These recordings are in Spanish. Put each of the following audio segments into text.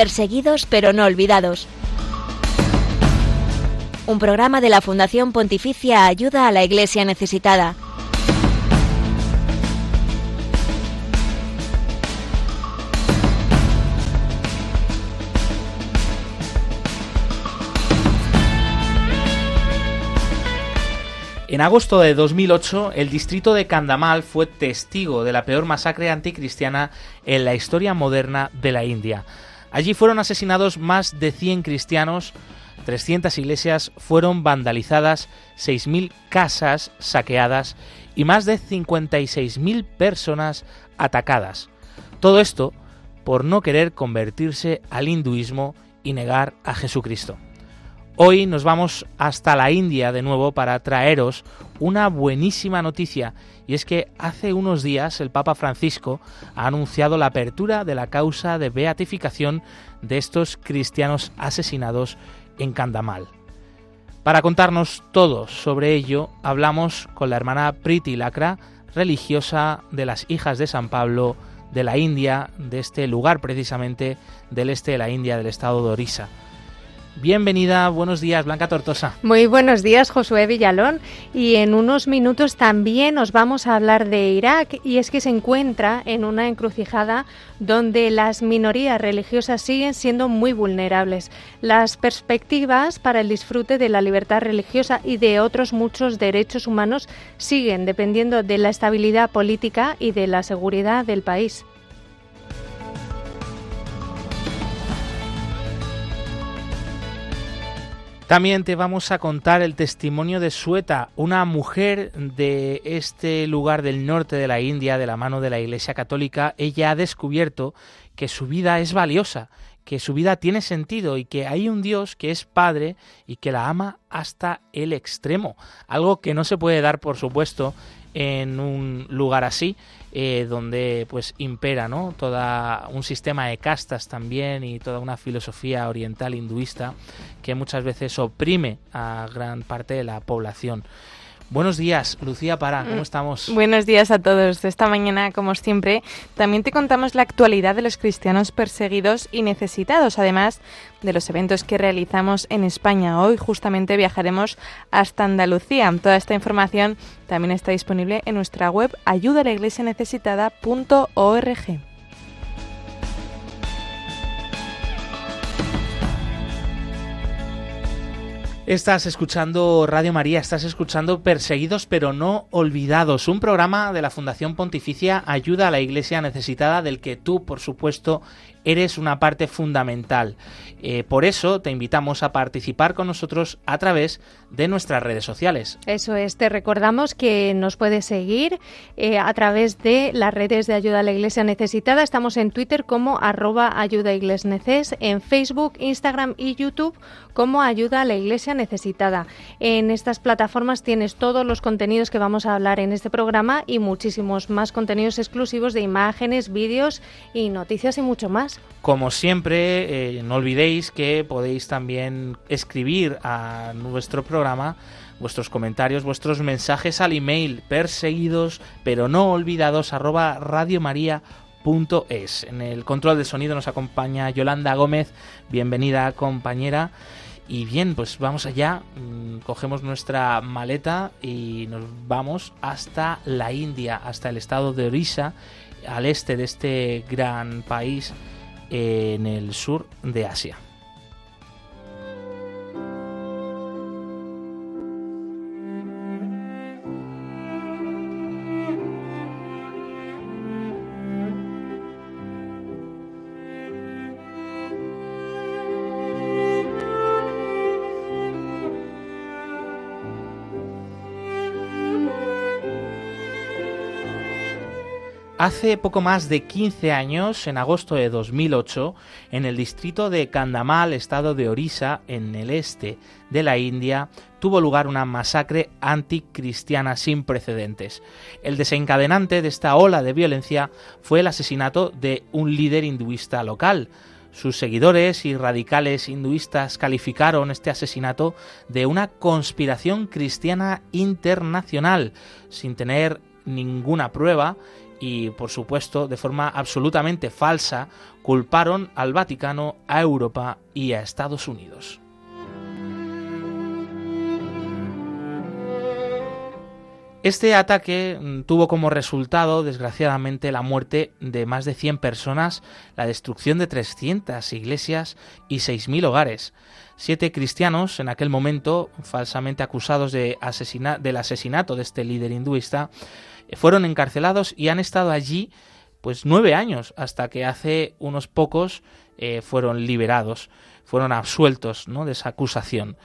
Perseguidos pero no olvidados. Un programa de la Fundación Pontificia Ayuda a la Iglesia Necesitada. En agosto de 2008, el distrito de Kandamal fue testigo de la peor masacre anticristiana en la historia moderna de la India. Allí fueron asesinados más de 100 cristianos, 300 iglesias fueron vandalizadas, 6.000 casas saqueadas y más de 56.000 personas atacadas. Todo esto por no querer convertirse al hinduismo y negar a Jesucristo. Hoy nos vamos hasta la India de nuevo para traeros una buenísima noticia y es que hace unos días el Papa Francisco ha anunciado la apertura de la causa de beatificación de estos cristianos asesinados en Kandamal. Para contarnos todo sobre ello, hablamos con la hermana Priti Lacra, religiosa de las hijas de San Pablo de la India, de este lugar precisamente del este de la India, del estado de Orissa. Bienvenida, buenos días, Blanca Tortosa. Muy buenos días, Josué Villalón. Y en unos minutos también os vamos a hablar de Irak y es que se encuentra en una encrucijada donde las minorías religiosas siguen siendo muy vulnerables. Las perspectivas para el disfrute de la libertad religiosa y de otros muchos derechos humanos siguen dependiendo de la estabilidad política y de la seguridad del país. También te vamos a contar el testimonio de Sueta, una mujer de este lugar del norte de la India, de la mano de la Iglesia Católica. Ella ha descubierto que su vida es valiosa, que su vida tiene sentido y que hay un Dios que es Padre y que la ama hasta el extremo. Algo que no se puede dar, por supuesto, en un lugar así eh, donde pues impera ¿no? todo un sistema de castas también y toda una filosofía oriental hinduista que muchas veces oprime a gran parte de la población. Buenos días, Lucía Para, ¿cómo estamos? Buenos días a todos. Esta mañana, como siempre, también te contamos la actualidad de los cristianos perseguidos y necesitados, además de los eventos que realizamos en España. Hoy justamente viajaremos hasta Andalucía. Toda esta información también está disponible en nuestra web ayudalaiglesianecesitada.org. Estás escuchando Radio María, estás escuchando Perseguidos pero no olvidados, un programa de la Fundación Pontificia Ayuda a la Iglesia Necesitada del que tú, por supuesto, eres una parte fundamental. Eh, por eso te invitamos a participar con nosotros a través de nuestras redes sociales. Eso es, te recordamos que nos puedes seguir eh, a través de las redes de Ayuda a la Iglesia Necesitada. Estamos en Twitter como arroba ayuda neces, en Facebook, Instagram y YouTube como Ayuda a la Iglesia Necesitada. En estas plataformas tienes todos los contenidos que vamos a hablar en este programa y muchísimos más contenidos exclusivos de imágenes, vídeos y noticias y mucho más. Como siempre, eh, no olvidéis que podéis también escribir a nuestro programa vuestros comentarios, vuestros mensajes al email perseguidos pero no olvidados arroba radiomaria.es. En el control de sonido nos acompaña Yolanda Gómez. Bienvenida compañera. Y bien, pues vamos allá, mm, cogemos nuestra maleta y nos vamos hasta la India, hasta el estado de Orissa, al este de este gran país en el sur de Asia. Hace poco más de 15 años, en agosto de 2008, en el distrito de Kandamal, estado de Orissa, en el este de la India, tuvo lugar una masacre anticristiana sin precedentes. El desencadenante de esta ola de violencia fue el asesinato de un líder hinduista local. Sus seguidores y radicales hinduistas calificaron este asesinato de una conspiración cristiana internacional, sin tener ninguna prueba y, por supuesto, de forma absolutamente falsa, culparon al Vaticano, a Europa y a Estados Unidos. Este ataque mm, tuvo como resultado, desgraciadamente, la muerte de más de 100 personas, la destrucción de 300 iglesias y 6.000 hogares. Siete cristianos, en aquel momento, falsamente acusados de del asesinato de este líder hinduista, fueron encarcelados y han estado allí pues nueve años, hasta que hace unos pocos eh, fueron liberados, fueron absueltos ¿no? de esa acusación.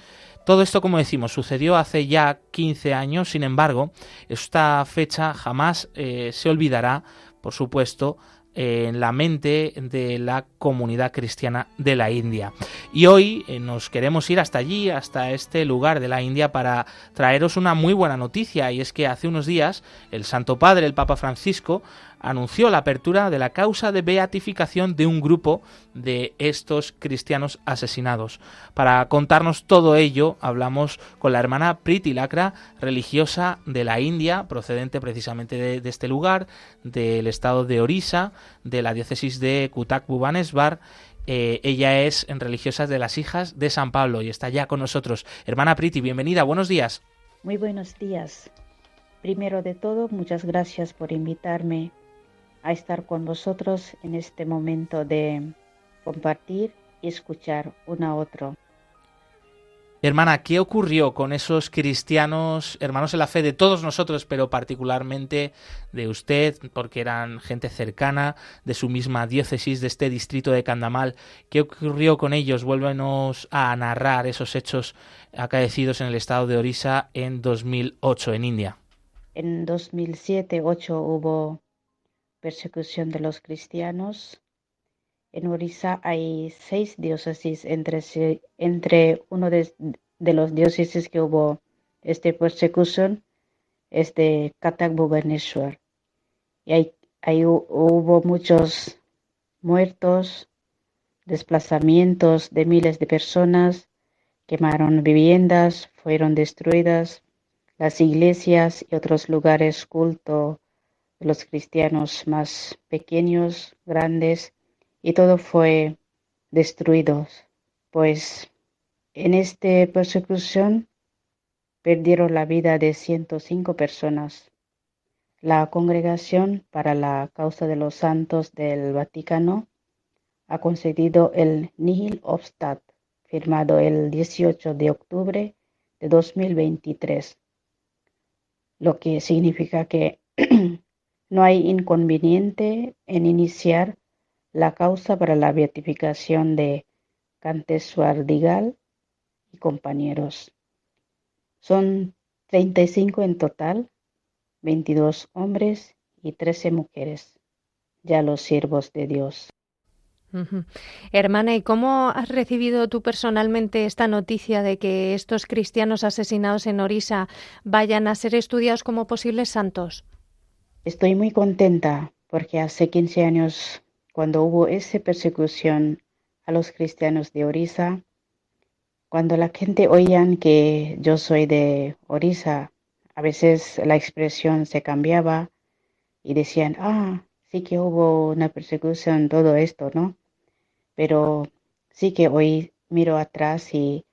Todo esto, como decimos, sucedió hace ya 15 años, sin embargo, esta fecha jamás eh, se olvidará, por supuesto, en la mente de la comunidad cristiana de la India. Y hoy eh, nos queremos ir hasta allí, hasta este lugar de la India, para traeros una muy buena noticia, y es que hace unos días el Santo Padre, el Papa Francisco, anunció la apertura de la causa de beatificación de un grupo de estos cristianos asesinados. Para contarnos todo ello, hablamos con la hermana Priti Lakra, religiosa de la India, procedente precisamente de, este lugar, del estado de Orissa, de la diócesis de Kutak Bhubaneswar, eh, ella es en religiosa de las hijas de San Pablo y está ya con nosotros. Hermana Priti, bienvenida, buenos días. Muy buenos días. Primero de todo, muchas gracias por invitarme a estar con vosotros en este momento de compartir y escuchar uno a otro. Hermana, ¿qué ocurrió con esos cristianos, hermanos en la fe de todos nosotros, pero particularmente de usted, porque eran gente cercana de su misma diócesis, de este distrito de Candamal? ¿Qué ocurrió con ellos? Vuélvenos a narrar esos hechos acaecidos en el estado de Orissa en 2008, en India. En 2007-2008 hubo persecución de los cristianos. En Orissa hay seis diócesis, entre, entre uno de, los diócesis que hubo esta persecución es de Katak Bhubaneswar. Y ahí, hubo muchos muertos, desplazamientos de miles de personas, quemaron viviendas, fueron destruidas las iglesias y otros lugares culto los cristianos más pequeños, grandes, y todo fue destruido, pues en esta persecución perdieron la vida de 105 personas. La Congregación para la Causa de los Santos del Vaticano ha concedido el Nihil Obstat, firmado el 18 de octubre de 2023, lo que significa que No hay inconveniente en iniciar la causa para la beatificación de Cantessuardigal y compañeros. Son 35 en total, 22 hombres y 13 mujeres, ya los siervos de Dios. Hermana, ¿y cómo has recibido tú personalmente esta noticia de que estos cristianos asesinados en Orisa vayan a ser estudiados como posibles santos? Estoy muy contenta porque hace 15 años, cuando hubo esa persecución a los cristianos de Orisa, cuando la gente oían que yo soy de Orisa, a veces la expresión se cambiaba y decían, ah, sí que hubo una persecución, todo esto, ¿no? Pero sí que hoy miro atrás y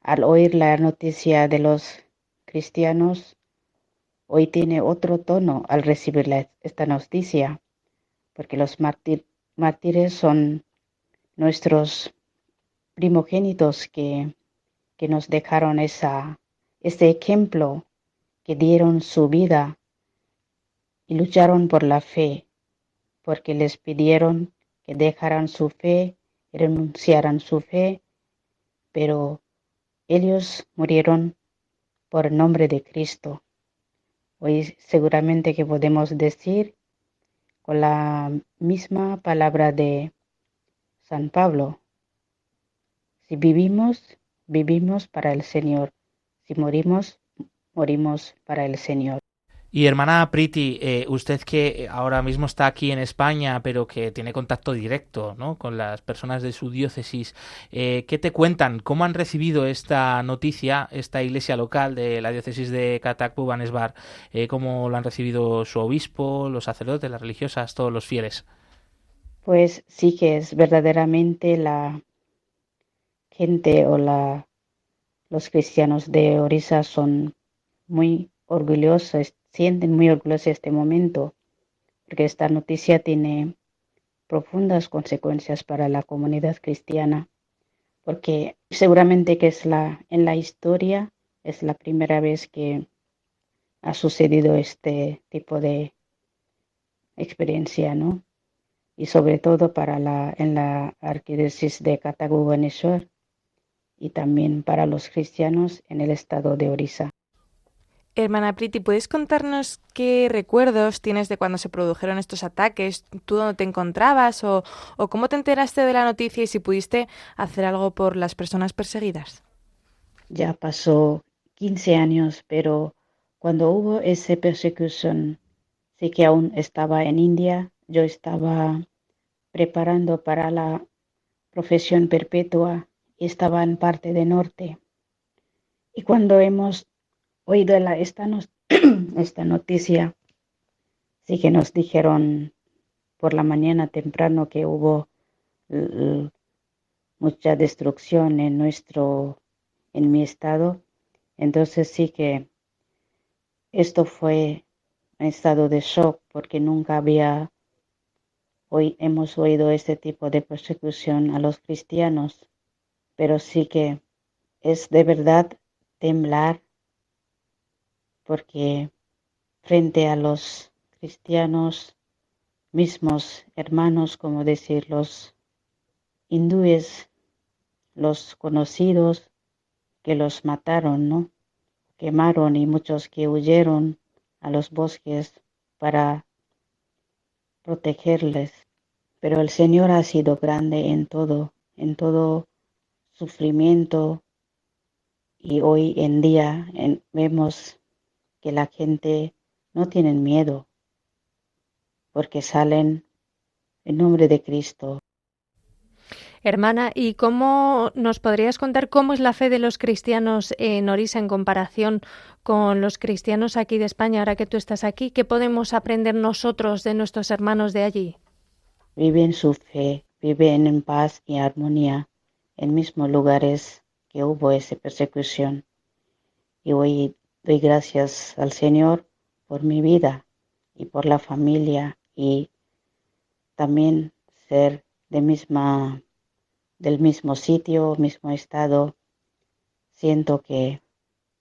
al oír la noticia de los cristianos, hoy tiene otro tono al recibir esta noticia, porque los mártires son nuestros primogénitos que, que nos dejaron esa, ese ejemplo, que dieron su vida y lucharon por la fe, porque les pidieron que dejaran su fe renunciaran su fe, pero ellos murieron por el nombre de Cristo. Hoy seguramente que podemos decir con la misma palabra de San Pablo, si vivimos, vivimos para el Señor, si morimos, morimos para el Señor. Y hermana Priti, eh, usted que ahora mismo está aquí en España, pero que tiene contacto directo ¿no? con las personas de su diócesis, eh, ¿qué te cuentan? ¿Cómo han recibido esta noticia, esta iglesia local de la diócesis de Katakbu Banesbar? Eh, ¿Cómo lo han recibido su obispo, los sacerdotes, las religiosas, todos los fieles? Pues sí que es verdaderamente la gente o la, los cristianos de Orisa son muy orgullosos sienten muy orgullosos este momento, porque esta noticia tiene profundas consecuencias para la comunidad cristiana, porque seguramente que es la, en la historia es la primera vez que ha sucedido este tipo de experiencia, ¿no? Y sobre todo para la, en la arquidiócesis de Cataguanesor y también para los cristianos en el estado de Orissa. Hermana Priti, ¿puedes contarnos qué recuerdos tienes de cuando se produjeron estos ataques? ¿Tú dónde te encontrabas? O, cómo te enteraste de la noticia y si pudiste hacer algo por las personas perseguidas? Ya pasó 15 años, pero cuando hubo esa persecución, sí que aún estaba en India, yo estaba preparando para la profesión perpetua y estaba en parte de norte. Y cuando hemos oído esta, esta noticia, sí que nos dijeron por la mañana temprano que hubo mucha destrucción en nuestro, en mi estado. Entonces sí que esto fue un estado de shock porque nunca había hoy hemos oído este tipo de persecución a los cristianos, pero sí que es de verdad temblar porque frente a los cristianos mismos hermanos, como decir, los hindúes, los conocidos que los mataron, ¿no? Quemaron y muchos que huyeron a los bosques para protegerles. Pero el Señor ha sido grande en todo, en todo sufrimiento y hoy en día vemos que la gente no tiene miedo porque salen en nombre de Cristo. Hermana, ¿y cómo nos podrías contar cómo es la fe de los cristianos en Orisa en comparación con los cristianos aquí de España, ahora que tú estás aquí? ¿Qué podemos aprender nosotros de nuestros hermanos de allí? Viven su fe, viven en paz y armonía en mismos lugares que hubo esa persecución. Y hoy Doy gracias al Señor por mi vida y por la familia y también ser de misma, del mismo sitio, mismo estado. Siento que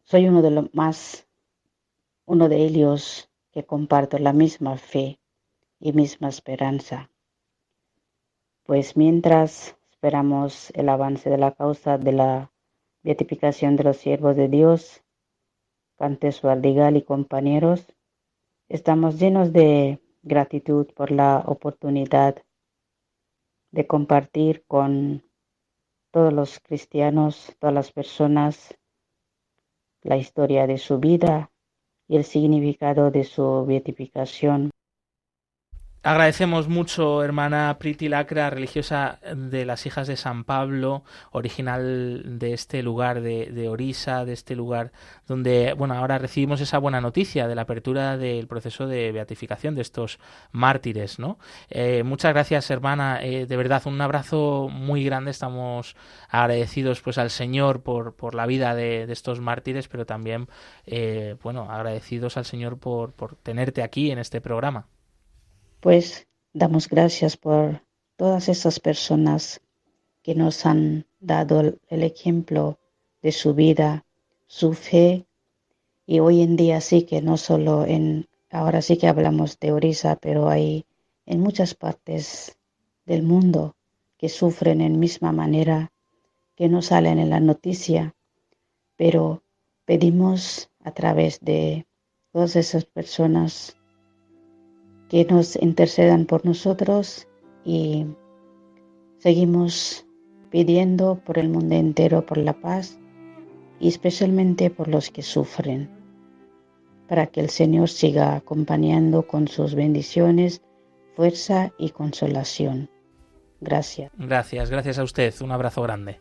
soy uno de los más, uno de ellos que comparto la misma fe y misma esperanza. Pues mientras esperamos el avance de la causa de la beatificación de los siervos de Dios, Cantes Valdigal y compañeros, estamos llenos de gratitud por la oportunidad de compartir con todos los cristianos, todas las personas, la historia de su vida y el significado de su beatificación. Agradecemos mucho, hermana Priti Lacra, religiosa de las hijas de San Pablo, original de este lugar de, Orisa, de este lugar donde, bueno, ahora recibimos esa buena noticia de la apertura del proceso de beatificación de estos mártires, ¿no? Eh, muchas gracias, hermana, eh, de verdad, un abrazo muy grande, estamos agradecidos pues al Señor por, por la vida de, de estos mártires, pero también, eh, bueno, agradecidos al Señor por, por tenerte aquí en este programa pues damos gracias por todas esas personas que nos han dado el ejemplo de su vida, su fe, y hoy en día sí que no solo en, ahora sí que hablamos de Orisa, pero hay en muchas partes del mundo que sufren en misma manera, que no salen en la noticia, pero pedimos a través de todas esas personas que nos intercedan por nosotros y seguimos pidiendo por el mundo entero por la paz y especialmente por los que sufren. para que el Señor siga acompañando con sus bendiciones, fuerza y consolación. Gracias. Gracias, gracias a usted. Un abrazo grande.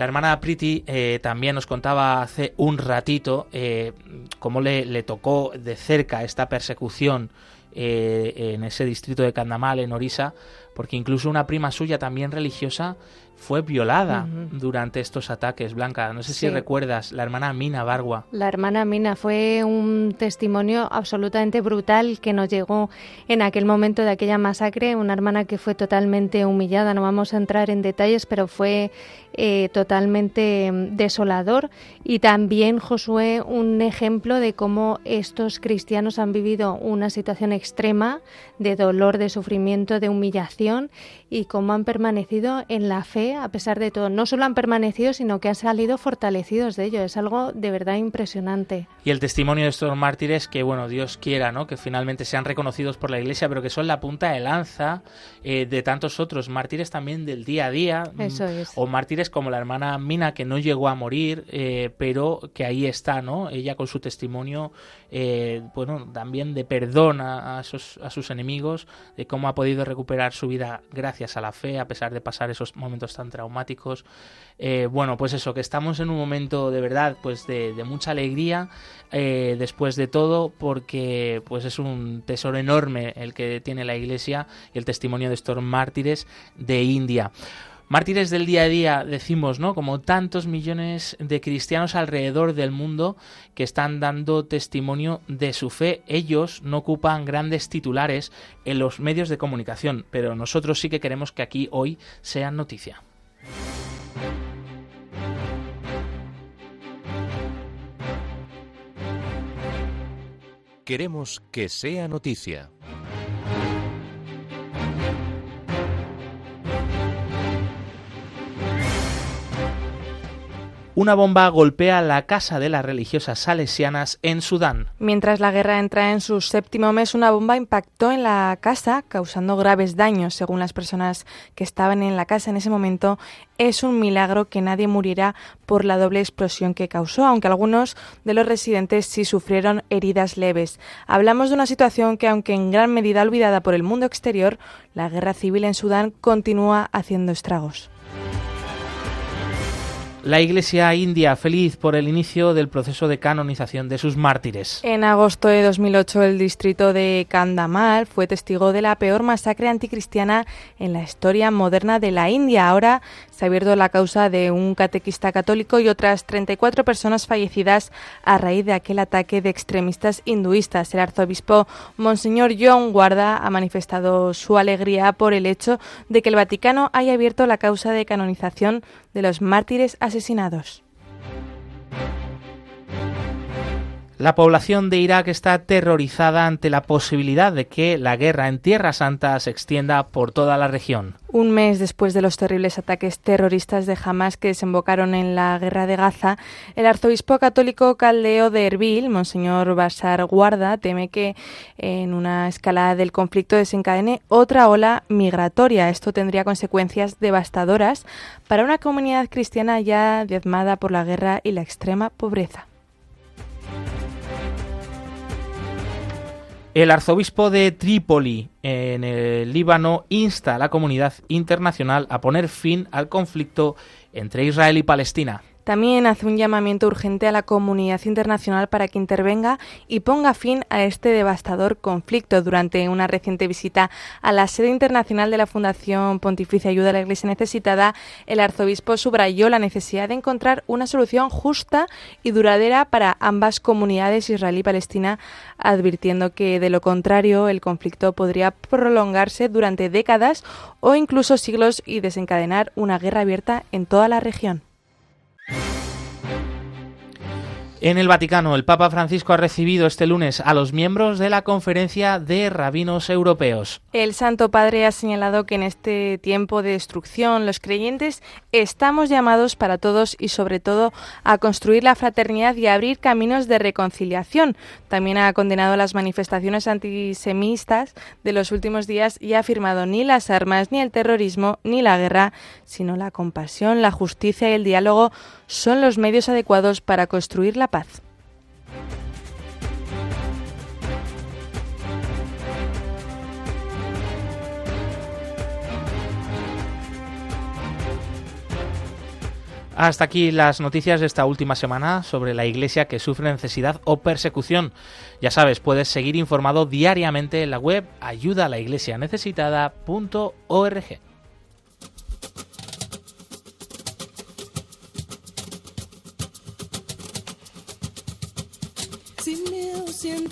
La hermana Priti eh, también nos contaba hace un ratito eh, cómo le, tocó de cerca esta persecución eh, en ese distrito de Candamal, en Orisa, porque incluso una prima suya también religiosa fue violada durante estos ataques, Blanca. No sé si recuerdas, la hermana Mina Bargua. La hermana Mina fue un testimonio absolutamente brutal que nos llegó en aquel momento de aquella masacre, una hermana que fue totalmente humillada, no vamos a entrar en detalles, pero fue eh, totalmente mm, desolador. Y también Josué un ejemplo de cómo estos cristianos han vivido una situación extrema de dolor, de sufrimiento, de humillación y cómo han permanecido en la fe a pesar de todo. No solo han permanecido, sino que han salido fortalecidos de ello. Es algo de verdad impresionante. Y el testimonio de estos mártires que, bueno, Dios quiera, ¿no? Que finalmente sean reconocidos por la Iglesia, pero que son la punta de lanza eh, de tantos otros mártires también del día a día. Mm, Eso es. O mártires como la hermana Mina, que no llegó a morir, eh, pero que ahí está, ¿no? Ella con su testimonio, eh, bueno, también de perdón a, sus, enemigos, de cómo ha podido recuperar su vida gracias a la fe, a pesar de pasar esos momentos tan traumáticos. Eh, bueno, pues eso, que estamos en un momento de verdad, pues de, de mucha alegría eh, después de todo, porque pues es un tesoro enorme el que tiene la Iglesia y el testimonio de estos mártires de India. Mártires del día a día, decimos, ¿no? Como tantos millones de cristianos alrededor del mundo que están dando testimonio de su fe. Ellos no ocupan grandes titulares en los medios de comunicación, pero nosotros sí que queremos que aquí hoy sean noticia. Queremos que sea noticia. Una bomba golpea la casa de las religiosas salesianas en Sudán. Mientras la guerra entra en su séptimo mes, una bomba impactó en la casa, causando graves daños, según las personas que estaban en la casa en ese momento. Es un milagro que nadie muriera por la doble explosión que causó, aunque algunos de los residentes sí sufrieron heridas leves. Hablamos de una situación que, aunque en gran medida olvidada por el mundo exterior, la guerra civil en Sudán continúa haciendo estragos. La Iglesia india feliz por el inicio del proceso de canonización de sus mártires. En agosto de 2008 el distrito de Kandamal fue testigo de la peor masacre anticristiana en la historia moderna de la India. Ahora se ha abierto la causa de un catequista católico y otras 34 personas fallecidas a raíz de aquel ataque de extremistas hinduistas. El arzobispo Monseñor John Guarda ha manifestado su alegría por el hecho de que el Vaticano haya abierto la causa de canonización de los mártires asesinados. La población de Irak está aterrorizada ante la posibilidad de que la guerra en Tierra Santa se extienda por toda la región. Un mes después de los terribles ataques terroristas de Hamas que desembocaron en la guerra de Gaza, el arzobispo católico caldeo de Erbil, Monseñor Basar Guarda, teme que en una escalada del conflicto desencadene otra ola migratoria. Esto tendría consecuencias devastadoras para una comunidad cristiana ya diezmada por la guerra y la extrema pobreza. El arzobispo de Trípoli, en el Líbano, insta a la comunidad internacional a poner fin al conflicto entre Israel y Palestina. También hace un llamamiento urgente a la comunidad internacional para que intervenga y ponga fin a este devastador conflicto. Durante una reciente visita a la sede internacional de la Fundación Pontificia Ayuda a la Iglesia Necesitada, el arzobispo subrayó la necesidad de encontrar una solución justa y duradera para ambas comunidades israelí y palestina, advirtiendo que de lo contrario el conflicto podría prolongarse durante décadas o incluso siglos y desencadenar una guerra abierta en toda la región. En el Vaticano, el Papa Francisco ha recibido este lunes a los miembros de la Conferencia de Rabinos Europeos. El Santo Padre ha señalado que en este tiempo de destrucción los creyentes estamos llamados para todos y sobre todo a construir la fraternidad y a abrir caminos de reconciliación. También ha condenado las manifestaciones antisemitas de los últimos días y ha afirmado ni las armas, ni el terrorismo, ni la guerra, sino la compasión, la justicia y el diálogo son los medios adecuados para construir la paz. Hasta aquí las noticias de esta última semana sobre la Iglesia que sufre necesidad o persecución. Ya sabes, puedes seguir informado diariamente en la web ayudalaiglesianecesitada.org.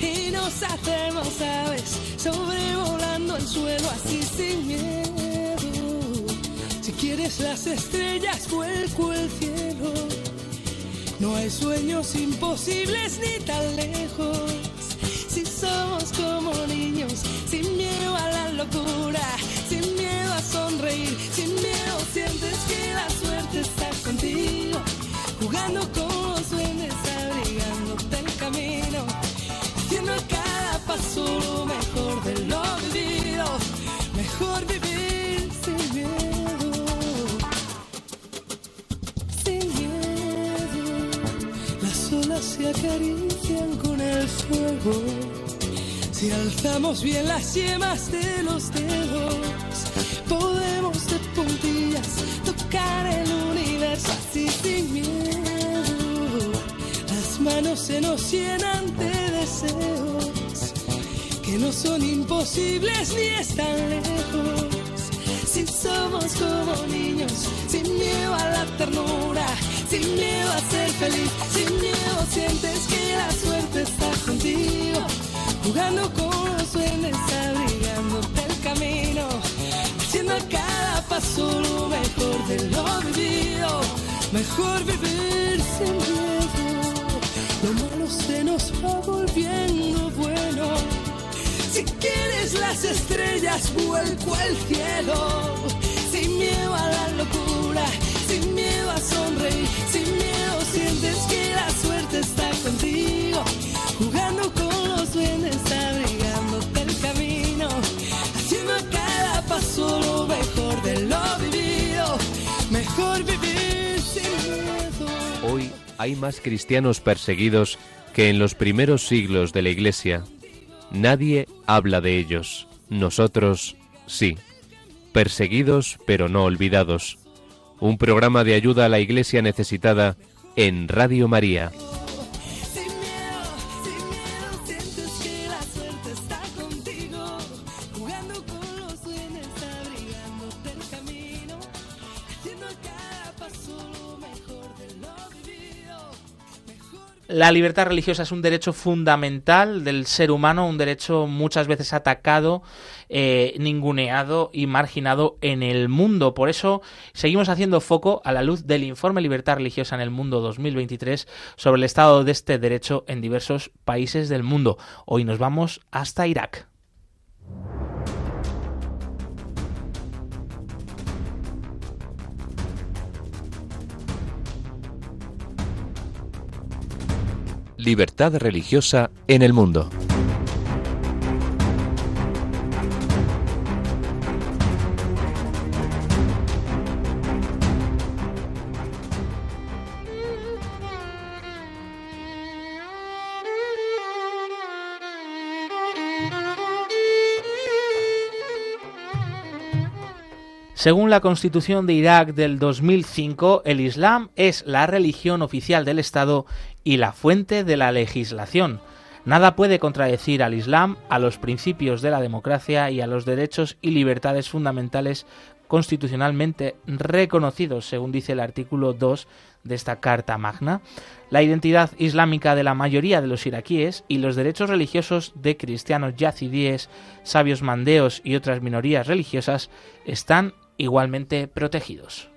y nos hacemos aves sobrevolando el suelo así sin miedo. Si quieres las estrellas, vuelco el cielo. No hay sueños imposibles ni tan lejos. Si somos como niños, sin miedo a la locura, paso lo mejor de lo vivido, mejor vivir sin miedo, sin miedo. Las olas se acarician con el fuego, si alzamos bien las yemas de los dedos, podemos de puntillas tocar el universo así sin miedo. Las manos se nos llenan de deseos que no son imposibles ni están lejos. Si somos como niños, sin miedo a la ternura, sin miedo a ser feliz, sin miedo sientes que la suerte está contigo, jugando con los sueños, abrigándote el camino, haciendo cada paso lo mejor de lo vivido, mejor vivir sin miedo. Lo malo se nos va volviendo bueno. Si quieres las estrellas, vuelco al cielo. Sin miedo a la locura, sin miedo a sonreír, sin miedo sientes que la suerte está contigo. Jugando con los duendes, abrigándote el camino. Haciendo a cada paso lo mejor de lo vivido. Mejor vivir sin miedo. Hoy hay más cristianos perseguidos que en los primeros siglos de la Iglesia. Nadie habla de ellos. Nosotros sí. Perseguidos pero no olvidados. Un programa de ayuda a la Iglesia necesitada en Radio María. La libertad religiosa es un derecho fundamental del ser humano, un derecho muchas veces atacado, eh, ninguneado y marginado en el mundo. Por eso seguimos haciendo foco a la luz del informe Libertad Religiosa en el Mundo 2023 sobre el estado de este derecho en diversos países del mundo. Hoy nos vamos hasta Irak. Libertad religiosa en el mundo. Según la Constitución de Irak del 2005, el Islam es la religión oficial del Estado y la fuente de la legislación. Nada puede contradecir al Islam, a los principios de la democracia y a los derechos y libertades fundamentales constitucionalmente reconocidos, según dice el artículo 2 de esta Carta Magna, la identidad islámica de la mayoría de los iraquíes y los derechos religiosos de cristianos yazidíes, sabios mandeos y otras minorías religiosas están igualmente protegidos.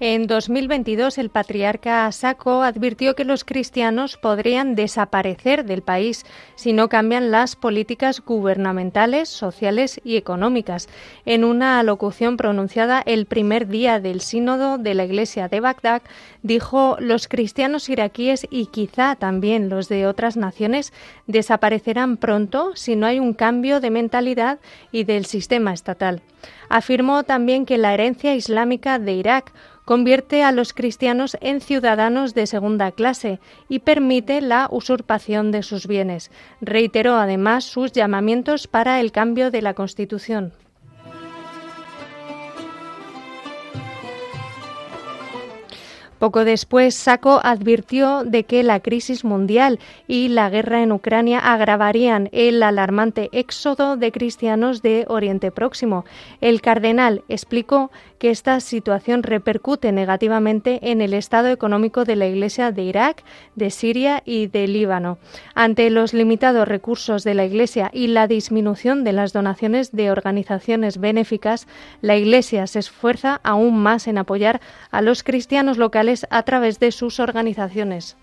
En 2022, el patriarca Saco advirtió que los cristianos podrían desaparecer del país si no cambian las políticas gubernamentales, sociales y económicas. En una alocución pronunciada el primer día del sínodo de la Iglesia de Bagdad, dijo los cristianos iraquíes y quizá también los de otras naciones desaparecerán pronto si no hay un cambio de mentalidad y del sistema estatal. Afirmó también que la herencia islámica de Irak convierte a los cristianos en ciudadanos de segunda clase y permite la usurpación de sus bienes. Reiteró además sus llamamientos para el cambio de la Constitución. Poco después, Saco advirtió de que la crisis mundial y la guerra en Ucrania agravarían el alarmante éxodo de cristianos de Oriente Próximo. El cardenal explicó que esta situación repercute negativamente en el estado económico de la Iglesia de Irak, de Siria y de Líbano. Ante los limitados recursos de la Iglesia y la disminución de las donaciones de organizaciones benéficas, la Iglesia se esfuerza aún más en apoyar a los cristianos locales a través de sus organizaciones.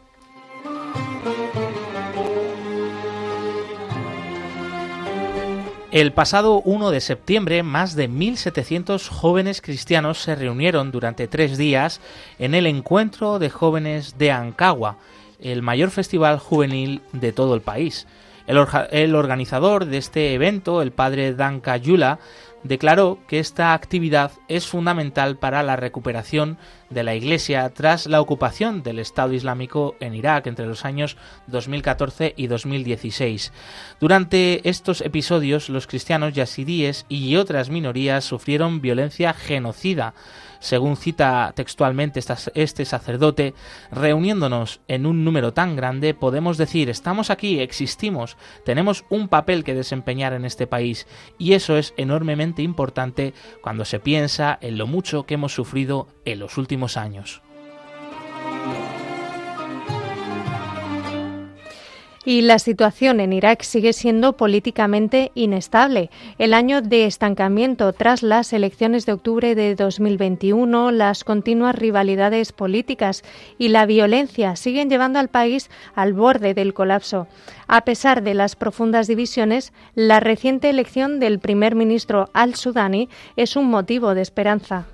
El pasado 1 de septiembre, más de 1.700 jóvenes cristianos se reunieron durante tres días en el Encuentro de Jóvenes de Ancagua, el mayor festival juvenil de todo el país. El, organizador de este evento, el padre Dan Yula, declaró que esta actividad es fundamental para la recuperación de la Iglesia tras la ocupación del Estado Islámico en Irak entre los años 2014 y 2016. Durante estos episodios, los cristianos yazidíes y otras minorías sufrieron violencia genocida según cita textualmente este sacerdote, reuniéndonos en un número tan grande, podemos decir, estamos aquí, existimos, tenemos un papel que desempeñar en este país, y eso es enormemente importante cuando se piensa en lo mucho que hemos sufrido en los últimos años. Y la situación en Irak sigue siendo políticamente inestable. El año de estancamiento tras las elecciones de octubre de 2021, las continuas rivalidades políticas y la violencia siguen llevando al país al borde del colapso. A pesar de las profundas divisiones, la reciente elección del primer ministro al-Sudani es un motivo de esperanza.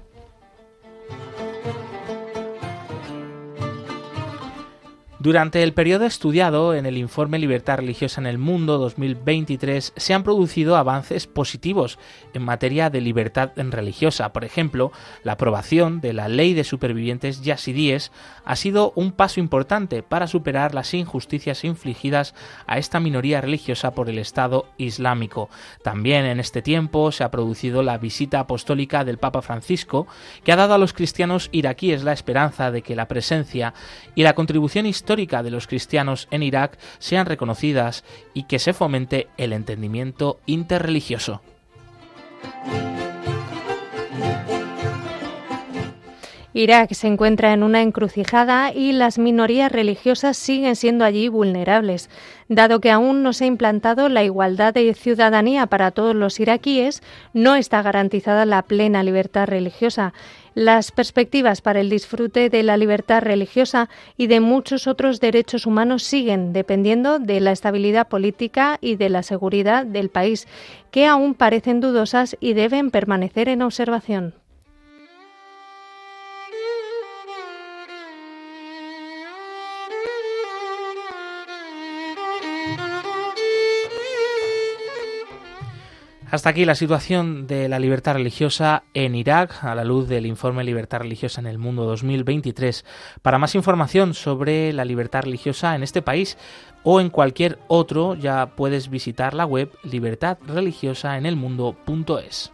Durante el periodo estudiado en el informe Libertad Religiosa en el Mundo 2023 se han producido avances positivos en materia de libertad religiosa. Por ejemplo, la aprobación de la Ley de Supervivientes Yazidíes ha sido un paso importante para superar las injusticias infligidas a esta minoría religiosa por el Estado Islámico. También en este tiempo se ha producido la visita apostólica del Papa Francisco, que ha dado a los cristianos iraquíes la esperanza de que la presencia y la contribución de los cristianos en Irak sean reconocidas y que se fomente el entendimiento interreligioso. Irak se encuentra en una encrucijada y las minorías religiosas siguen siendo allí vulnerables. Dado que aún no se ha implantado la igualdad de ciudadanía para todos los iraquíes, no está garantizada la plena libertad religiosa. Las perspectivas para el disfrute de la libertad religiosa y de muchos otros derechos humanos siguen dependiendo de la estabilidad política y de la seguridad del país, que aún parecen dudosas y deben permanecer en observación. Hasta aquí la situación de la libertad religiosa en Irak a la luz del informe Libertad religiosa en el mundo 2023. Para más información sobre la libertad religiosa en este país o en cualquier otro ya puedes visitar la web libertadreligiosaenelmundo.es.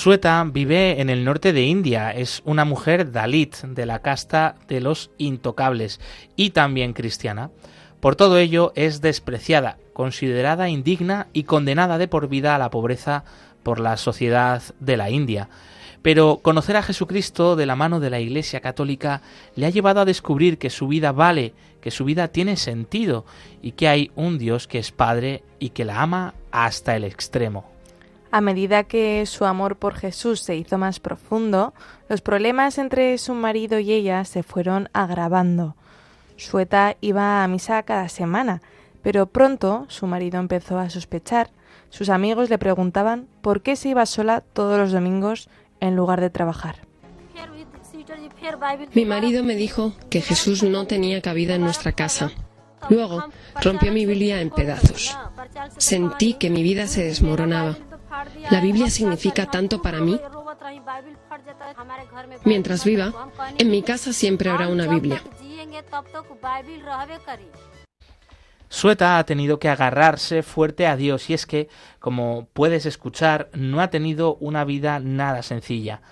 Sueta vive en el norte de India, es una mujer Dalit de la casta de los intocables y también cristiana. Por todo ello es despreciada, considerada indigna y condenada de por vida a la pobreza por la sociedad de la India. Pero conocer a Jesucristo de la mano de la Iglesia Católica le ha llevado a descubrir que su vida vale, que su vida tiene sentido y que hay un Dios que es Padre y que la ama hasta el extremo. A medida que su amor por Jesús se hizo más profundo, los problemas entre su marido y ella se fueron agravando. Sueta iba a misa cada semana, pero pronto su marido empezó a sospechar. Sus amigos le preguntaban por qué se iba sola todos los domingos en lugar de trabajar. Mi marido me dijo que Jesús no tenía cabida en nuestra casa. Luego rompió mi Biblia en pedazos. Sentí que mi vida se desmoronaba. La Biblia significa tanto para mí. Mientras viva, en mi casa siempre habrá una Biblia. Sueta ha tenido que agarrarse fuerte a Dios y es que, como puedes escuchar, no ha tenido una vida nada sencilla.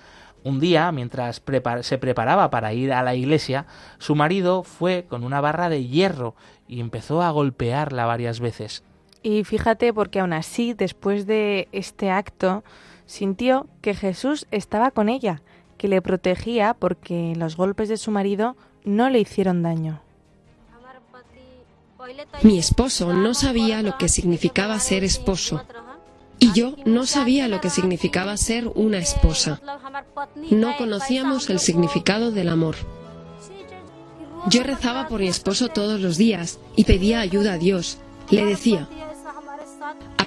Un día, mientras se preparaba para ir a la iglesia, su marido fue con una barra de hierro y empezó a golpearla varias veces. Y fíjate porque aún así, después de este acto, sintió que Jesús estaba con ella, que le protegía porque los golpes de su marido no le hicieron daño. Mi esposo no sabía lo que significaba ser esposo y yo no sabía lo que significaba ser una esposa. No conocíamos el significado del amor. Yo rezaba por mi esposo todos los días y pedía ayuda a Dios. Le decía,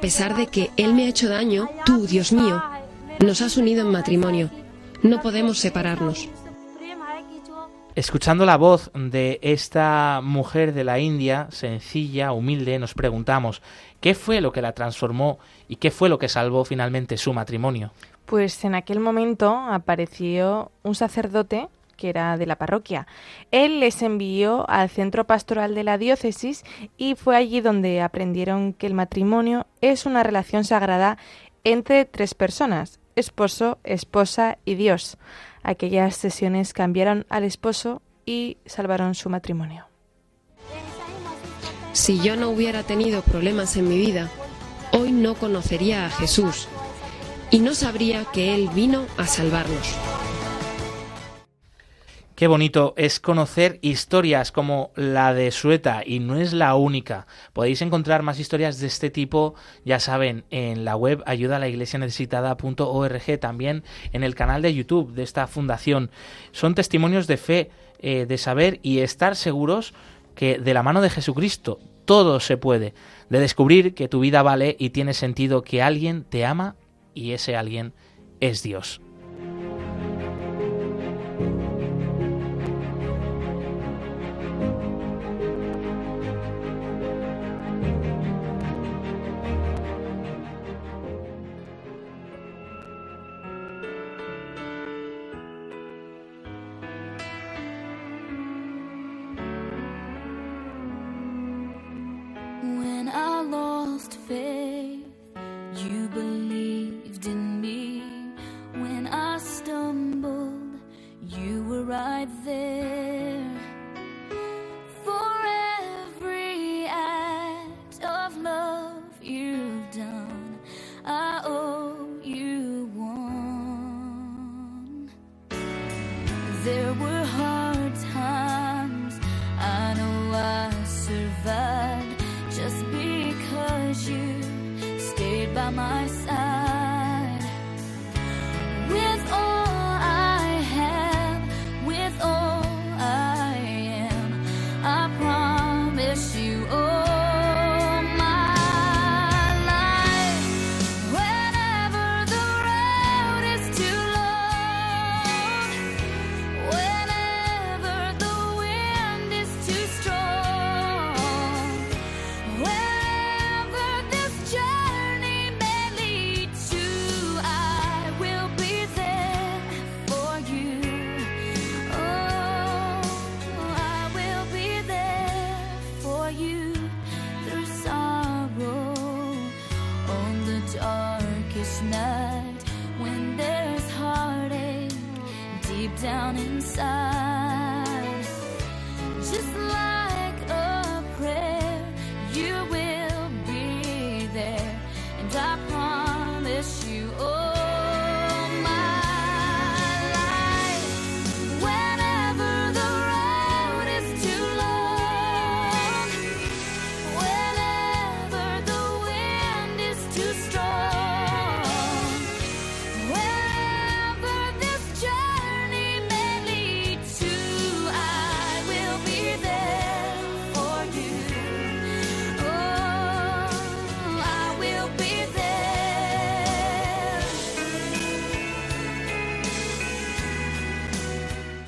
pesar de que Él me ha hecho daño, tú, Dios mío, nos has unido en matrimonio. No podemos separarnos. Escuchando la voz de esta mujer de la India, sencilla, humilde, nos preguntamos, ¿qué fue lo que la transformó y qué fue lo que salvó finalmente su matrimonio? Pues en aquel momento apareció un sacerdote que era de la parroquia. Él les envió al centro pastoral de la diócesis y fue allí donde aprendieron que el matrimonio es una relación sagrada entre tres personas, esposo, esposa y Dios. Aquellas sesiones cambiaron al esposo y salvaron su matrimonio. Si yo no hubiera tenido problemas en mi vida, hoy no conocería a Jesús y no sabría que Él vino a salvarnos. Qué bonito es conocer historias como la de Sueta y no es la única. Podéis encontrar más historias de este tipo, ya saben, en la web ayudalaiglesianecesitada.org, también en el canal de YouTube de esta fundación. Son testimonios de fe, eh, de saber y estar seguros que de la mano de Jesucristo todo se puede, de descubrir que tu vida vale y tiene sentido que alguien te ama y ese alguien es Dios.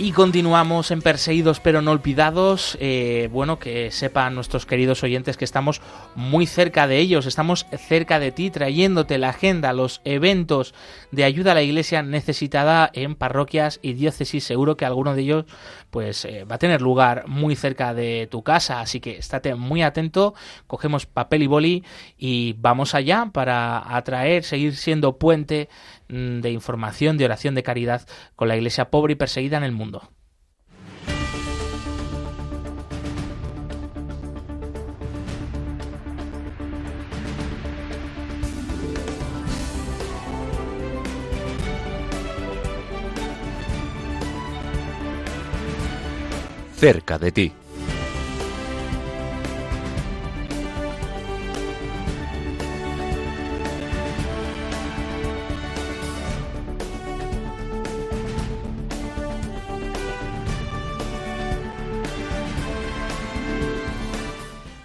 Y continuamos en Perseguidos pero no olvidados. Eh, bueno, que sepan nuestros queridos oyentes que estamos muy cerca de ellos, estamos cerca de ti, trayéndote la agenda, los eventos de ayuda a la iglesia necesitada en parroquias y diócesis. Seguro que alguno de ellos pues eh, va a tener lugar muy cerca de tu casa, así que estate muy atento, cogemos papel y boli y vamos allá para atraer, seguir siendo puente de información, de oración, de caridad con la iglesia pobre y perseguida en el mundo. Cerca de ti.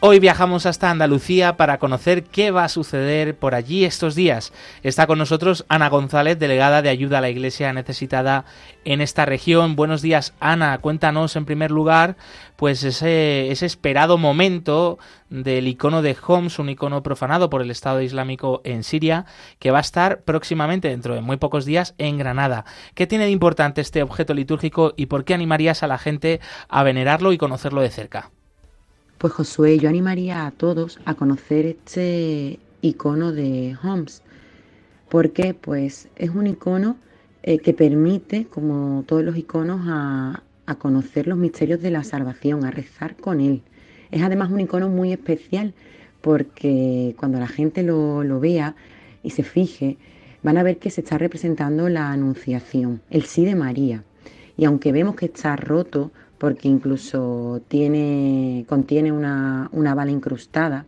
Hoy viajamos hasta Andalucía para conocer qué va a suceder por allí estos días. Está con nosotros Ana González, delegada de ayuda a la Iglesia necesitada en esta región. Buenos días, Ana. Cuéntanos en primer lugar, pues ese, ese esperado momento del icono de Homs, un icono profanado por el Estado Islámico en Siria, que va a estar próximamente, dentro de muy pocos días, en Granada. ¿Qué tiene de importante este objeto litúrgico y por qué animarías a la gente a venerarlo y conocerlo de cerca? Pues Josué, yo animaría a todos a conocer este icono de Holmes, porque pues es un icono eh, que permite, como todos los iconos, a, conocer los misterios de la salvación, a rezar con él. Es además un icono muy especial porque cuando la gente lo, lo vea y se fije, van a ver que se está representando la anunciación, el sí de María. Y aunque vemos que está roto, porque incluso tiene, contiene una, bala incrustada.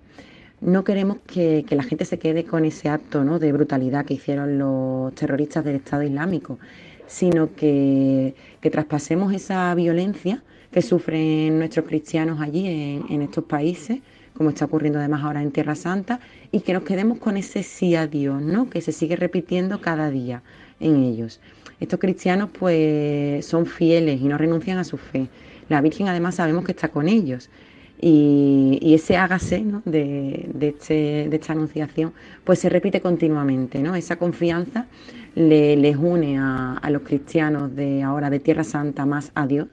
No queremos que, la gente se quede con ese acto ¿no? de brutalidad que hicieron los terroristas del Estado Islámico, sino que, traspasemos esa violencia que sufren nuestros cristianos allí en, en estos países como está ocurriendo además ahora en Tierra Santa, y que nos quedemos con ese sí a Dios, ¿no? que se sigue repitiendo cada día en ellos. Estos cristianos pues son fieles y no renuncian a su fe. La Virgen además sabemos que está con ellos. Y, ese hágase ¿no? de, este, de, esta anunciación pues se repite continuamente. ¿no? Esa confianza les une a, los cristianos de ahora de Tierra Santa más a Dios,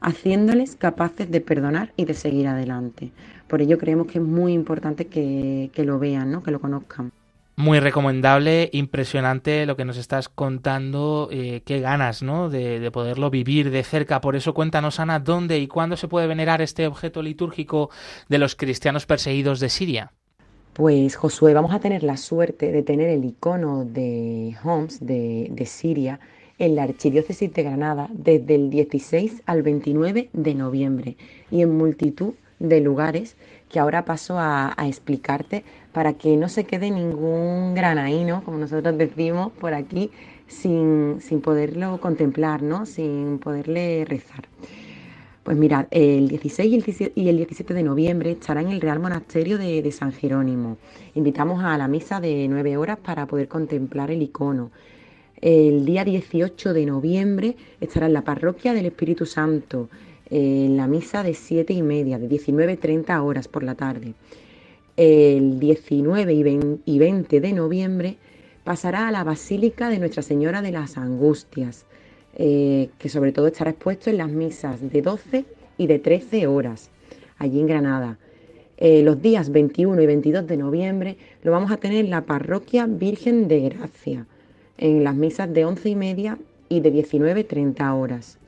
haciéndoles capaces de perdonar y de seguir adelante. Por ello creemos que es muy importante que, que lo vean, ¿no? que lo conozcan. Muy recomendable, impresionante lo que nos estás contando, eh, qué ganas, ¿no? De, poderlo vivir de cerca. Por eso cuéntanos, Ana, dónde y cuándo se puede venerar este objeto litúrgico de los cristianos perseguidos de Siria. Pues Josué, vamos a tener la suerte de tener el icono de Homs de, de Siria en la Archidiócesis de Granada desde el 16 al 29 de noviembre y en multitud de lugares que ahora paso a, explicarte para que no se quede ningún granaíno, como nosotros decimos por aquí, sin, poderlo contemplar, ¿no? sin poderle rezar. Pues mirad, el 16 y el 17 de noviembre estará en el Real Monasterio de, de, San Jerónimo. Invitamos a la misa de nueve horas para poder contemplar el icono. El día 18 de noviembre estará en la parroquia del Espíritu Santo, en la misa de 7 y media, de 19.30 horas por la tarde. El 19 y 20 de noviembre pasará a la Basílica de Nuestra Señora de las Angustias, eh, que sobre todo estará expuesto en las misas de 12 y de 13 horas, allí en Granada. Eh, los días 21 y 22 de noviembre lo vamos a tener en la parroquia Virgen de Gracia, en las misas de 11 y media y de 19.30 horas.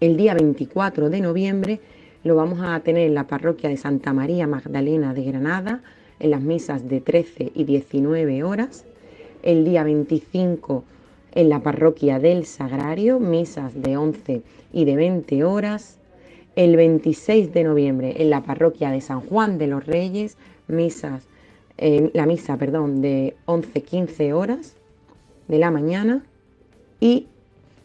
El día 24 de noviembre lo vamos a tener en la parroquia de Santa María Magdalena de Granada, en las misas de 13 y 19 horas el día 25 en la parroquia del Sagrario, misas de 11 y de 20 horas. El 26 de noviembre en la parroquia de San Juan de los Reyes, misas, eh, la misa perdón, de 11-15 horas de la mañana. Y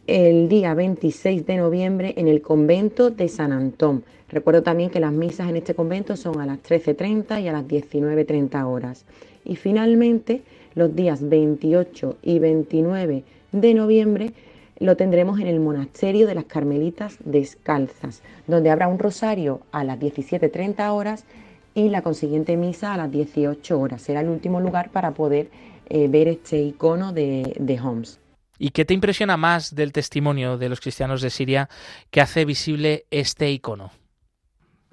el día 26 de noviembre en el convento de San Antón. Recuerdo también que las misas en este convento son a las 13.30 y a las 19.30 horas. Y finalmente los días 28 y 29 de noviembre lo tendremos en el monasterio de las Carmelitas Descalzas, donde habrá un rosario a las 17.30 horas y la consiguiente misa a las 18 horas. Será el último lugar para poder eh, ver este icono de, de Homs. ¿Y qué te impresiona más del testimonio de los cristianos de Siria que hace visible este icono?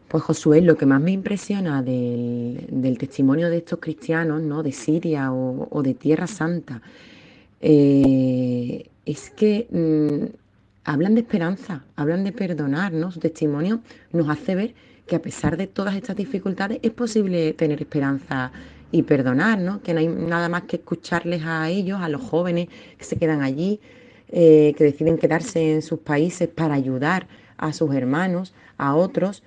Pues Josué, lo que más me impresiona del, testimonio de estos cristianos, ¿no? De Siria o, de Tierra Santa, eh, es que mm, hablan de esperanza, hablan de perdonar, ¿no? Su testimonio nos hace ver que a pesar de todas estas dificultades es posible tener esperanza y perdonar, ¿no? Que no hay nada más que escucharles a ellos, a los jóvenes que se quedan allí, eh, que deciden quedarse en sus países para ayudar a sus hermanos, a otros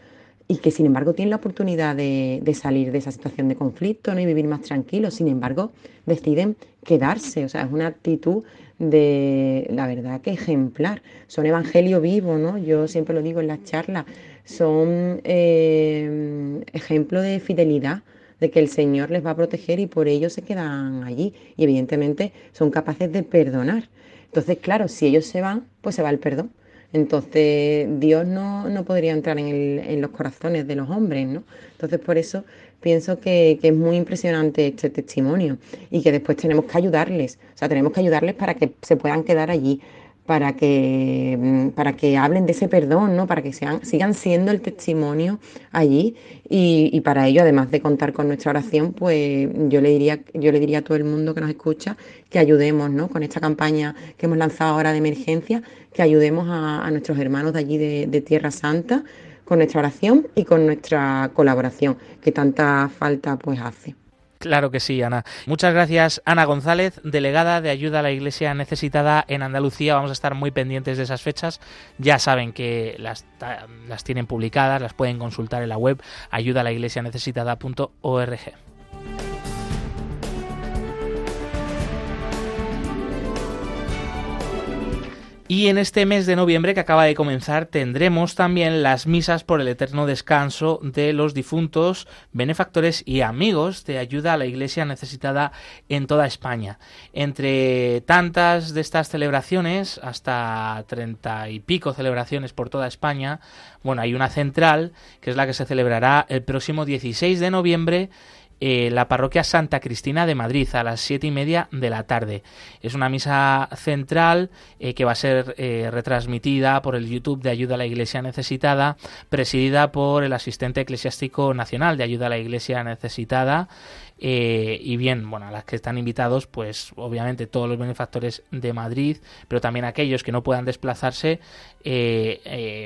y que sin embargo tienen la oportunidad de, salir de esa situación de conflicto ¿no? y vivir más tranquilos, sin embargo deciden quedarse, o sea, es una actitud de, la verdad que ejemplar, son evangelio vivo, ¿no? Yo siempre lo digo en las charlas, son eh, ejemplo de fidelidad, que el Señor les va a proteger y por ello se quedan allí y evidentemente son capaces de perdonar. Entonces, claro, si ellos se van, pues se va el perdón. Entonces Dios no, no podría entrar en, el, en, los corazones de los hombres, ¿no? Entonces por eso pienso que, que, es muy impresionante este testimonio y que después tenemos que ayudarles, o sea, tenemos que ayudarles para que se puedan quedar allí, para que, mm, para que hablen de ese perdón, ¿no? para que sean, sigan siendo el testimonio allí y, para ello, además de contar con nuestra oración, pues yo le diría, yo le diría a todo el mundo que nos escucha que ayudemos ¿no? con esta campaña que hemos lanzado ahora de emergencia, que ayudemos a, nuestros hermanos de allí de, de Tierra Santa con nuestra oración y con nuestra colaboración, que tanta falta pues hace. Claro que sí, Ana. Muchas gracias, Ana González, delegada de ayuda a la Iglesia necesitada en Andalucía. Vamos a estar muy pendientes de esas fechas. Ya saben que las, las tienen publicadas, las pueden consultar en la web ayudalaiglesianecesitada.org. Y en este mes de noviembre que acaba de comenzar tendremos también las misas por el eterno descanso de los difuntos, benefactores y amigos de ayuda a la iglesia necesitada en toda España. Entre tantas de estas celebraciones, hasta treinta y pico celebraciones por toda España, bueno, hay una central que es la que se celebrará el próximo 16 de noviembre eh, la parroquia Santa Cristina de Madrid a las siete y media de la tarde. Es una misa central eh, que va a ser eh, retransmitida por el YouTube de Ayuda a la Iglesia Necesitada, presidida por el asistente eclesiástico nacional de Ayuda a la Iglesia Necesitada. Y bien, bueno, a las que están invitados, pues obviamente todos los benefactores de Madrid, pero también aquellos que no puedan desplazarse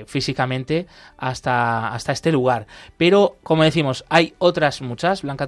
físicamente hasta, hasta este lugar. Pero, como decimos, hay otras muchas, Blanca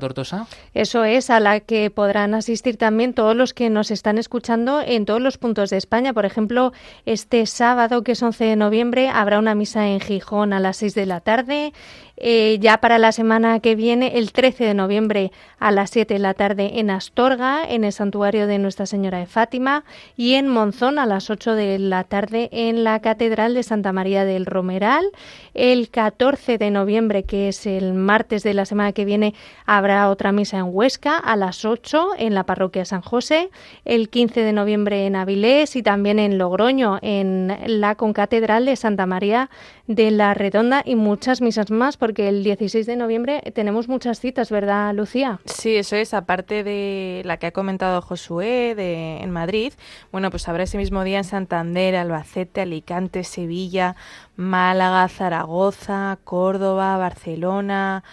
eso es, a la que podrán asistir también todos los que nos están escuchando en todos los puntos de España. Por ejemplo, este sábado, que es 11 de noviembre, habrá una misa en Gijón a las 6 de la tarde. Eh, ya para la semana que viene, el 13 de noviembre a las 7 de la tarde en Astorga, en el santuario de Nuestra Señora de Fátima, y en Monzón a las 8 de la tarde en la Catedral de Santa María del Romeral. El 14 de noviembre, que es el martes de la semana que viene, habrá habrá otra misa en Huesca a las 8 en la parroquia San José, el 15 de noviembre en Avilés y también en Logroño, en la concatedral de Santa María de la Redonda y muchas misas más, porque el 16 de noviembre tenemos muchas citas, ¿verdad, Lucía? Sí, eso es, aparte de la que ha comentado Josué de, en Madrid, bueno, pues habrá ese mismo día en Santander, Albacete, Alicante, Sevilla, Málaga, Zaragoza, Córdoba, Barcelona,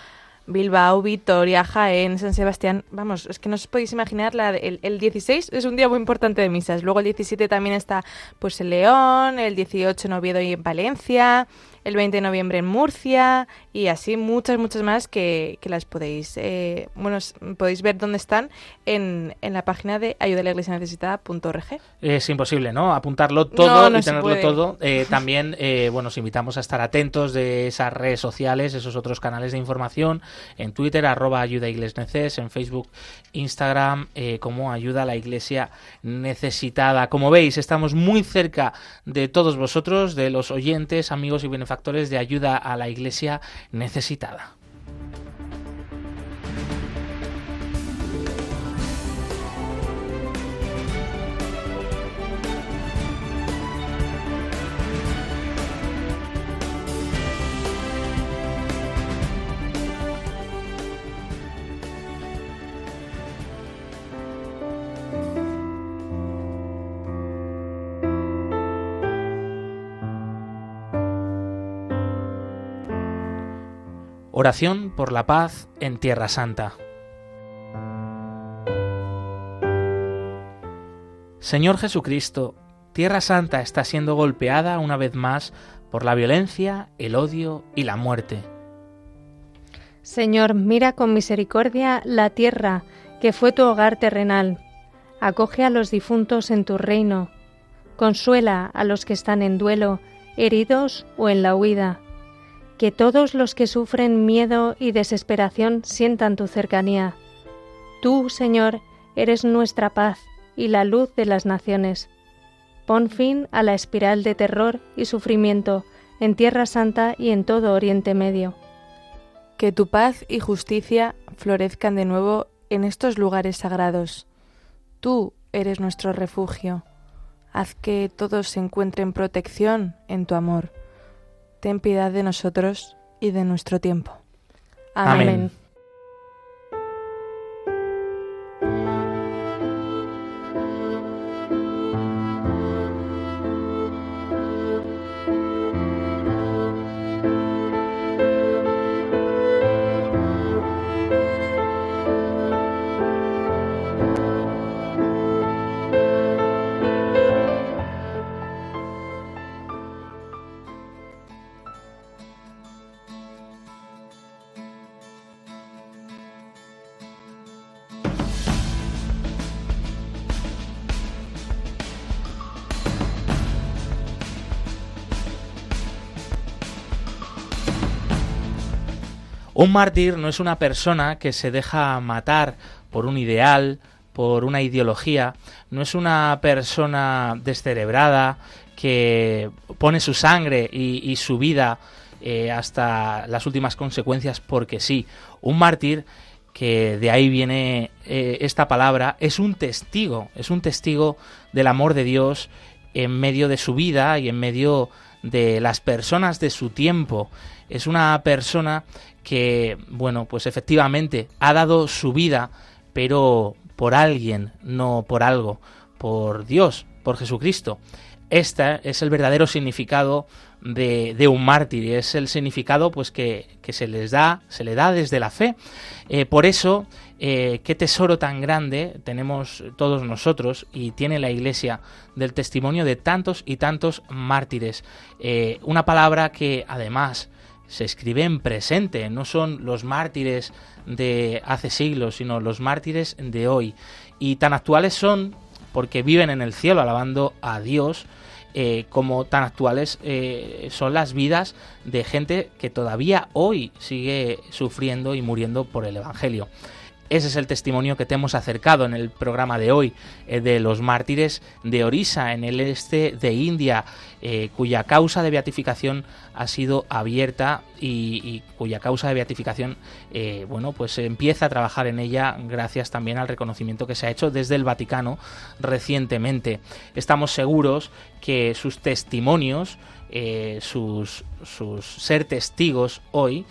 Bilbao, Vitoria, Jaén, San Sebastián. Vamos, es que no os podéis imaginar, la el, el, 16 es un día muy importante de misas. Luego el 17 también está pues en León, el 18 en Oviedo y en Valencia, el 20 de noviembre en Murcia y así muchas, muchas más que, que las podéis, eh, bueno, podéis ver dónde están en, en la página de ayudalaiglesianecesitada.org. Es imposible, ¿no? Apuntarlo todo no, no y tenerlo todo. Eh, también, eh, bueno, os invitamos a estar atentos de esas redes sociales, esos otros canales de información, en Twitter, arroba ayuda neces, en Facebook, Instagram, como ayuda a la iglesia necesitada. Como veis, estamos muy cerca de todos vosotros, de los oyentes, amigos y benefactores de ayuda a la iglesia necesitada. Oración por la paz en Tierra Santa. Señor Jesucristo, Tierra Santa está siendo golpeada una vez más por la violencia, el odio y la muerte. Señor, mira con misericordia la tierra que fue tu hogar terrenal. Acoge a los difuntos en tu reino. Consuela a los que están en duelo, heridos o en la huida que todos los que sufren miedo y desesperación sientan tu cercanía. Tú, Señor, eres nuestra paz y la luz de las naciones. Pon fin a la espiral de terror y sufrimiento en Tierra Santa y en todo Oriente Medio. Que tu paz y justicia florezcan de nuevo en estos lugares sagrados. Tú eres nuestro refugio. Haz que todos se encuentren protección en tu amor ten piedad de nosotros y de nuestro tiempo. Amén. Amén. Un mártir no es una persona que se deja matar por un ideal, por una ideología, no es una persona descerebrada que pone su sangre y, su vida eh, hasta las últimas consecuencias porque sí. Un mártir, que de ahí viene eh, esta palabra, es un testigo, es un testigo del amor de Dios en medio de su vida y en medio de las personas de su tiempo. Es una persona que, bueno, pues efectivamente ha dado su vida, pero por alguien, no por algo, por Dios, por Jesucristo. Este es el verdadero significado de, un mártir, es el significado pues que, que, se les da, se le da desde la fe. Eh, por eso, eh, qué tesoro tan grande tenemos todos nosotros y tiene la Iglesia del testimonio de tantos y tantos mártires. Eh, una palabra que además se escribe en presente, no son los mártires de hace siglos, sino los mártires de hoy. Y tan actuales son porque viven en el cielo alabando a Dios, eh, como tan actuales eh, son las vidas de gente que todavía hoy sigue sufriendo y muriendo por el Evangelio. Ese es el testimonio que te hemos acercado en el programa de hoy eh, de los mártires de Orisa, en el este de India, eh, cuya causa de beatificación ha sido abierta y, cuya causa de beatificación, eh, bueno, pues empieza a trabajar en ella gracias también al reconocimiento que se ha hecho desde el Vaticano recientemente. Estamos seguros que sus testimonios, sus, sus, ser testigos hoy,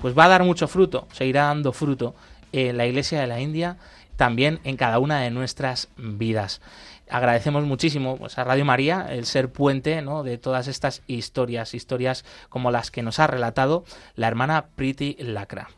pues va a dar mucho fruto, seguirá dando fruto la Iglesia de la India, también en cada una de nuestras vidas. Agradecemos muchísimo pues, a Radio María el ser puente ¿no? de todas estas historias, historias como las que nos ha relatado la hermana Priti Lacra.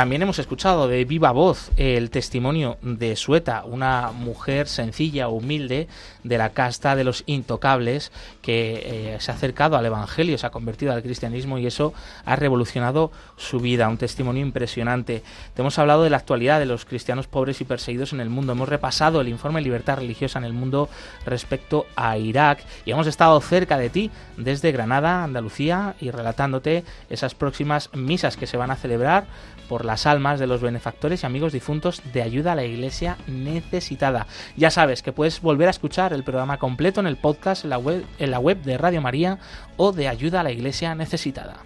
También hemos escuchado de viva voz el testimonio de Sueta, una mujer sencilla, humilde, de la casta de los intocables, que eh, se ha acercado al Evangelio, se ha convertido al cristianismo y eso ha revolucionado su vida. Un testimonio impresionante. Te hemos hablado de la actualidad de los cristianos pobres y perseguidos en el mundo. Hemos repasado el informe libertad religiosa en el mundo respecto a Irak y hemos estado cerca de ti desde Granada, Andalucía y relatándote esas próximas misas que se van a celebrar por las almas de los benefactores y amigos difuntos de ayuda a la iglesia necesitada. Ya sabes que puedes volver a escuchar el programa completo en el podcast en la web, de Radio María o de ayuda a la iglesia necesitada.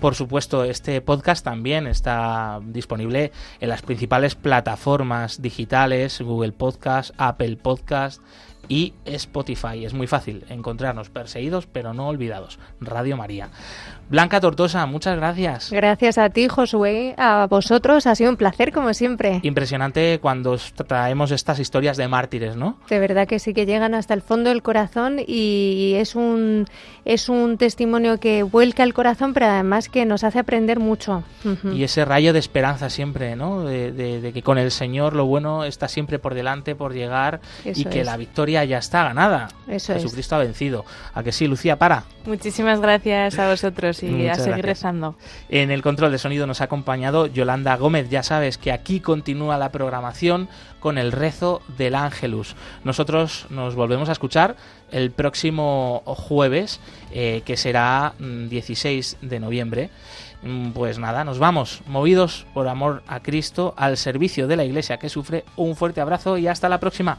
Por supuesto, este podcast también está disponible en las principales plataformas digitales, Google Podcast, Apple Podcast, y Spotify. Es muy fácil encontrarnos perseguidos pero no olvidados. Radio María. Blanca Tortosa, muchas gracias. Gracias a ti, Josué, a vosotros. Ha sido un placer, como siempre. Impresionante cuando traemos estas historias de mártires, ¿no? De verdad que sí, que llegan hasta el fondo del corazón y es un, es un testimonio que vuelca el corazón, pero además que nos hace aprender mucho. Y ese rayo de esperanza siempre, ¿no? De, que con el Señor lo bueno está siempre por delante, por llegar y que la victoria ya está ganada. Jesucristo ha vencido. ¿A que sí, Lucía? Para. Muchísimas gracias a vosotros y a seguir rezando. En el control de sonido nos ha acompañado Yolanda Gómez. Ya sabes que aquí continúa la programación con el rezo del Ángelus. Nosotros nos volvemos a escuchar el próximo jueves, eh, que será 16 mm, de noviembre. Mm, pues nada, nos vamos, movidos por amor a Cristo, al servicio de la Iglesia que sufre. Un fuerte abrazo y hasta la próxima.